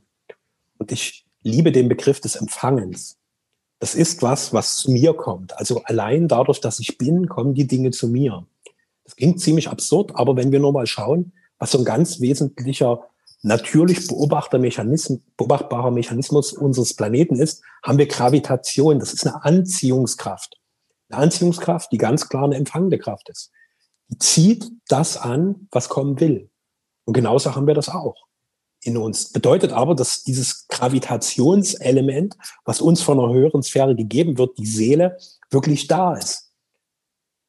Und ich liebe den Begriff des Empfangens. Das ist was, was zu mir kommt. Also allein dadurch, dass ich bin, kommen die Dinge zu mir. Das klingt ziemlich absurd, aber wenn wir nur mal schauen, was so ein ganz wesentlicher natürlich Mechanismus, beobachtbarer Mechanismus unseres Planeten ist, haben wir Gravitation. Das ist eine Anziehungskraft. Eine Anziehungskraft, die ganz klar eine empfangende Kraft ist. Die zieht das an, was kommen will. Und genauso haben wir das auch in uns. Bedeutet aber, dass dieses Gravitationselement, was uns von einer höheren Sphäre gegeben wird, die Seele, wirklich da ist.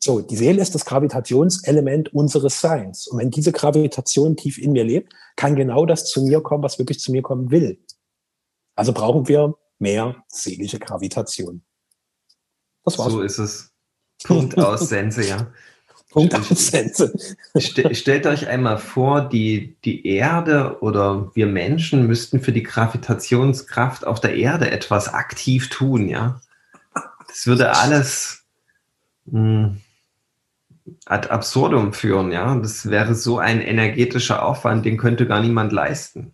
So, die Seele ist das Gravitationselement unseres Seins. Und wenn diese Gravitation tief in mir lebt, kann genau das zu mir kommen, was wirklich zu mir kommen will. Also brauchen wir mehr seelische Gravitation. Das war's. So ist es. Punkt aus (laughs) Sense, ja. Punkt Sense. stellt euch einmal vor, die, die Erde oder wir Menschen müssten für die Gravitationskraft auf der Erde etwas aktiv tun, ja. Das würde alles mh, hm, ad absurdum führen, ja. Das wäre so ein energetischer Aufwand, den könnte gar niemand leisten.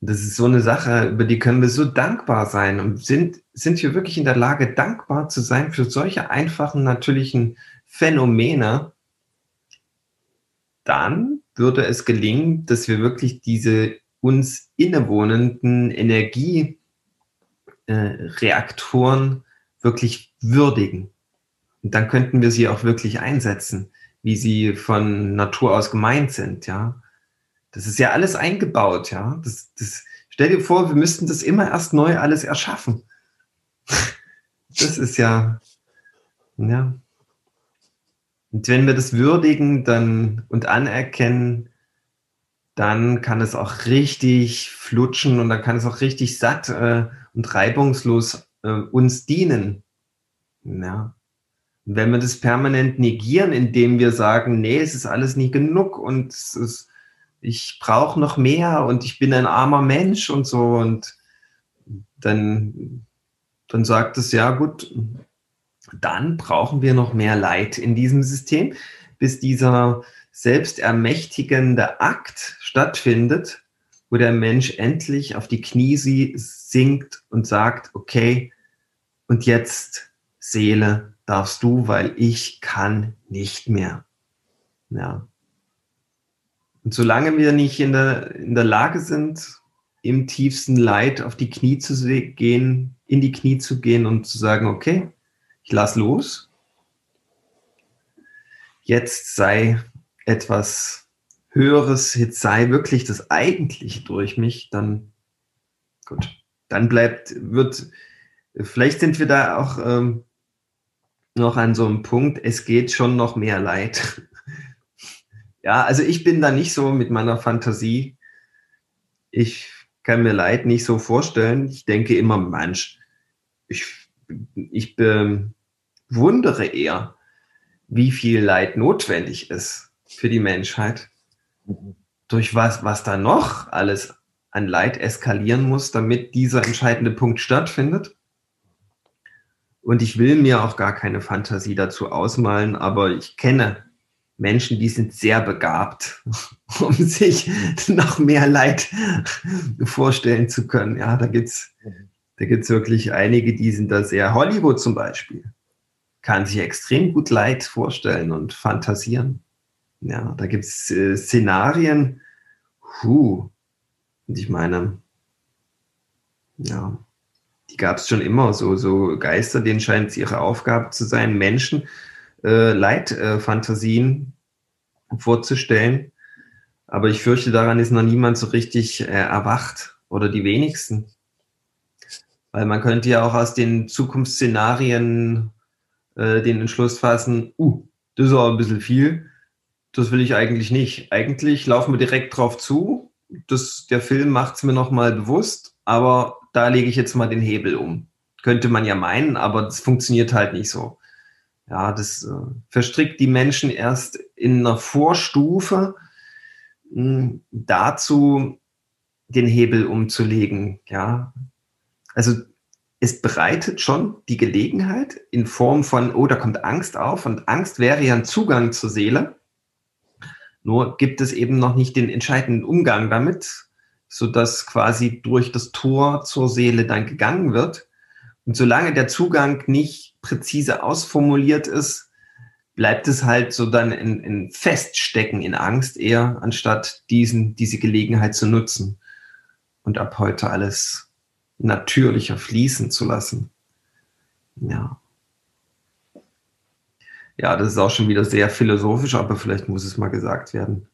Das ist so eine Sache, über die können wir so dankbar sein und sind, sind wir wirklich in der Lage, dankbar zu sein für solche einfachen, natürlichen Phänomene, dann würde es gelingen, dass wir wirklich diese uns innewohnenden Energiereaktoren äh, wirklich würdigen. Und dann könnten wir sie auch wirklich einsetzen, wie sie von Natur aus gemeint sind, ja. Das ist ja alles eingebaut, ja. Das, das, stell dir vor, wir müssten das immer erst neu alles erschaffen. (laughs) Das ist ja, ja. Und wenn wir das würdigen dann und anerkennen, dann kann es auch richtig flutschen und dann kann es auch richtig satt äh, und reibungslos äh, uns dienen. Ja. Wenn wir das permanent negieren, indem wir sagen, nee, es ist alles nie genug und ist, ich brauche noch mehr und ich bin ein armer Mensch und so und dann, dann sagt es, ja gut, dann brauchen wir noch mehr Leid in diesem System, bis dieser selbstermächtigende Akt stattfindet, wo der Mensch endlich auf die Knie sinkt und sagt, okay, und jetzt Seele darfst du, weil ich kann nicht mehr. Ja. Und solange wir nicht in der, in der Lage sind, im tiefsten Leid auf die Knie zu gehen, in die Knie zu gehen und zu sagen, okay, ich lass los. Jetzt sei etwas Höheres, jetzt sei wirklich das Eigentliche durch mich, dann gut, dann bleibt, wird, vielleicht sind wir da auch ähm, noch an so einem Punkt, es geht schon noch mehr Leid. (laughs) ja, also ich bin da nicht so mit meiner Fantasie. Ich kann mir Leid nicht so vorstellen. Ich denke immer, Mensch, ich, ich bin, wundere eher, wie viel Leid notwendig ist für die Menschheit. Durch was, was da noch alles an Leid eskalieren muss, damit dieser entscheidende Punkt stattfindet. Und ich will mir auch gar keine Fantasie dazu ausmalen, aber ich kenne Menschen, die sind sehr begabt, (laughs) um sich noch mehr Leid vorstellen zu können. Ja, da gibt's da gibt's wirklich einige, die sind da sehr. Hollywood zum Beispiel kann sich extrem gut Leid vorstellen und fantasieren. Ja, da gibt es äh, Szenarien. Huh. Und ich meine, ja, gab es schon immer. So, so Geister, denen scheint es ihre Aufgabe zu sein, Menschen äh, Leitfantasien äh, vorzustellen. Aber ich fürchte, daran ist noch niemand so richtig äh, erwacht oder die wenigsten. Weil man könnte ja auch aus den Zukunftsszenarien äh, den Entschluss fassen, uh, das ist aber ein bisschen viel, das will ich eigentlich nicht. Eigentlich laufen wir direkt drauf zu, das, der Film macht es mir nochmal bewusst, aber da lege ich jetzt mal den Hebel um. Könnte man ja meinen, aber das funktioniert halt nicht so. Ja, das äh, verstrickt die Menschen erst in einer Vorstufe mh, hm, dazu, den Hebel umzulegen. Ja, also es bereitet schon die Gelegenheit in Form von, oh, da kommt Angst auf und Angst wäre ja ein Zugang zur Seele. Nur gibt es eben noch nicht den entscheidenden Umgang damit, so dass quasi durch das Tor zur Seele dann gegangen wird. Und solange der Zugang nicht präzise ausformuliert ist, bleibt es halt so dann in, in Feststecken in Angst eher, anstatt diesen, diese Gelegenheit zu nutzen und ab heute alles natürlicher fließen zu lassen. Ja. Ja, das ist auch schon wieder sehr philosophisch, aber vielleicht muss es mal gesagt werden.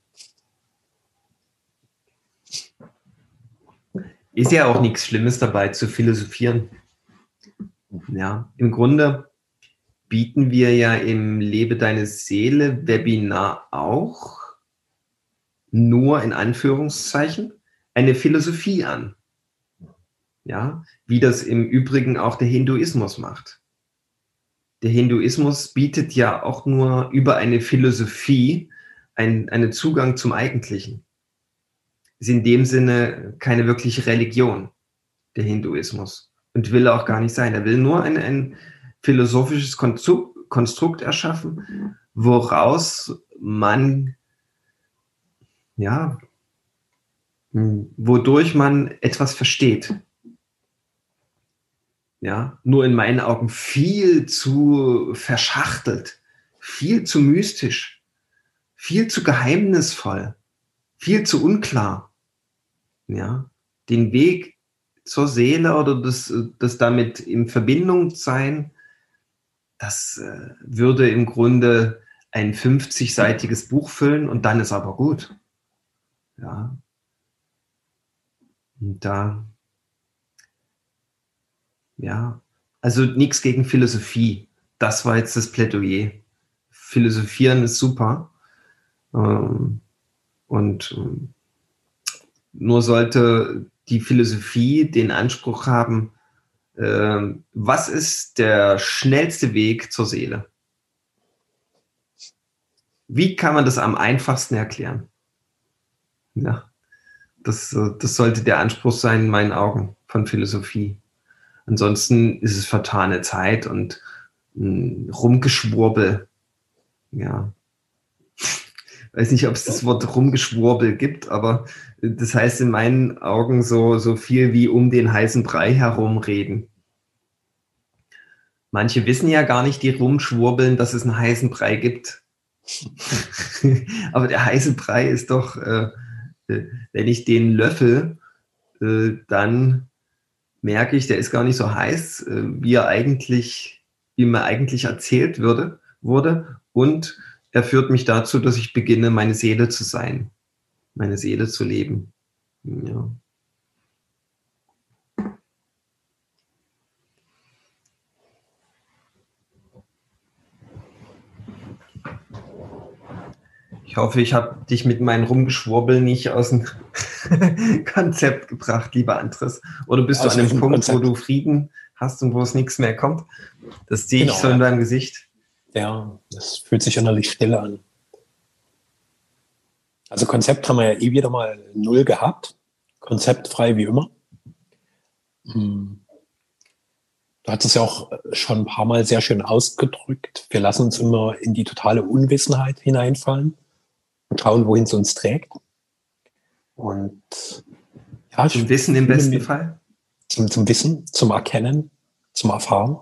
Ist ja auch nichts Schlimmes dabei zu philosophieren. Ja, im Grunde bieten wir ja im Lebe deine Seele Webinar auch nur in Anführungszeichen eine Philosophie an ja, wie das im Übrigen auch der Hinduismus macht. der Hinduismus bietet ja auch nur über eine Philosophie ein, einen Zugang zum Eigentlichen. Ist in dem Sinne keine wirkliche Religion, der Hinduismus. Und will auch gar nicht sein. Er will nur ein, ein philosophisches Konstrukt, Konstrukt erschaffen, woraus man, ja, wodurch man etwas versteht ja, nur in meinen Augen viel zu verschachtelt, viel zu mystisch, viel zu geheimnisvoll, viel zu unklar. Ja, den Weg zur Seele oder das, das damit in Verbindung sein, das äh, würde im Grunde ein 50-seitiges Buch füllen und dann ist aber gut. Ja. Und da ja, also nichts gegen Philosophie. Das war jetzt das Plädoyer. Philosophieren ist super. Ähm, und ähm, nur sollte die Philosophie den Anspruch haben, äh, was ist der schnellste Weg zur Seele? Wie kann man das am einfachsten erklären? Ja, das, das sollte der Anspruch sein in meinen Augen von Philosophie. Ansonsten ist es vertane Zeit und mh, hm, Rumgeschwurbel. Ja. (laughs) Weiß nicht, ob es das Wort Rumgeschwurbel gibt, aber das heißt in meinen Augen so, so viel wie um den heißen Brei herumreden. Manche wissen ja gar nicht, die rumschwurbeln, dass es einen heißen Brei gibt. (laughs) aber der heiße Brei ist doch, äh, äh wenn ich den löffel, äh, dann merke ich, der ist gar nicht so heiß, äh, wie er eigentlich, wie mir eigentlich erzählt würde, wurde. Und er führt mich dazu, dass ich beginne, meine Seele zu sein, meine Seele zu leben. Ja. Ich hoffe, ich habe dich mit meinen Rumgeschwurbeln nicht aus dem (laughs) Konzept gebracht, lieber Andres. Oder bist aus du an dem Punkt, Konzept? wo du Frieden hast und wo es nichts mehr kommt? Das sehe genau, ich so in deinem Gesicht. Ja, das fühlt sich innerlich still an. Also Konzept haben wir ja eh wieder mal null gehabt. Konzeptfrei wie immer. Hm. Du hast es ja auch schon ein paar Mal sehr schön ausgedrückt. Wir lassen uns immer in die totale Unwissenheit hineinfallen und schauen, wohin es uns trägt. Und ja, zum Wissen im besten Fall. Zum, zum Wissen, zum Erkennen, zum Erfahren,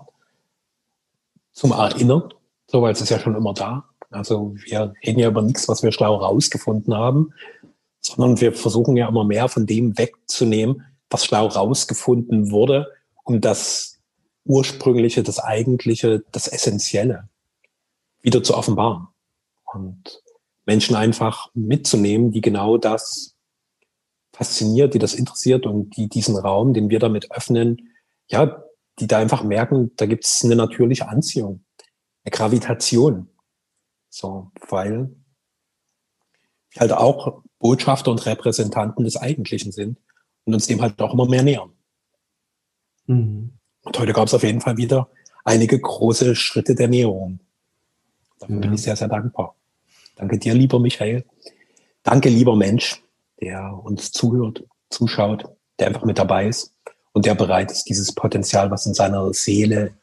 zum Erinnern. So, weil es ist ja schon immer da. Also wir reden ja über nichts, was wir schlau rausgefunden haben, sondern wir versuchen ja immer mehr von dem wegzunehmen, was schlau rausgefunden wurde, um das Ursprüngliche, das Eigentliche, das Essentielle wieder zu offenbaren. Und Menschen einfach mitzunehmen, die genau das fasziniert, die das interessiert und die diesen Raum, den wir damit öffnen, ja, die da einfach merken, da gibt es eine natürliche Anziehung, eine Gravitation. So, weil halt auch Botschafter und Repräsentanten des Eigentlichen sind und uns dem halt auch immer mehr nähern. Mhm. Und heute gab es auf jeden Fall wieder einige große Schritte der Näherung. Dafür ja. bin ich sehr, sehr dankbar. Danke dir, lieber Michael. Danke, lieber Mensch, der uns zuhört, zuschaut, der einfach mit dabei ist und der bereit ist, dieses Potenzial, was in seiner Seele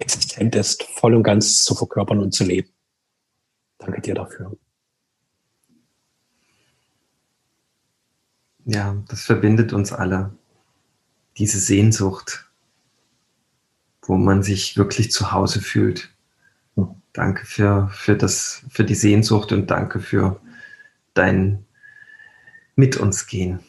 existent ist, voll und ganz zu verkörpern und zu leben. Danke dir dafür. Ja, das verbindet uns alle. Diese Sehnsucht, wo man sich wirklich zu Hause fühlt. Danke für, für, das, für die Sehnsucht und danke für dein Mit uns gehen.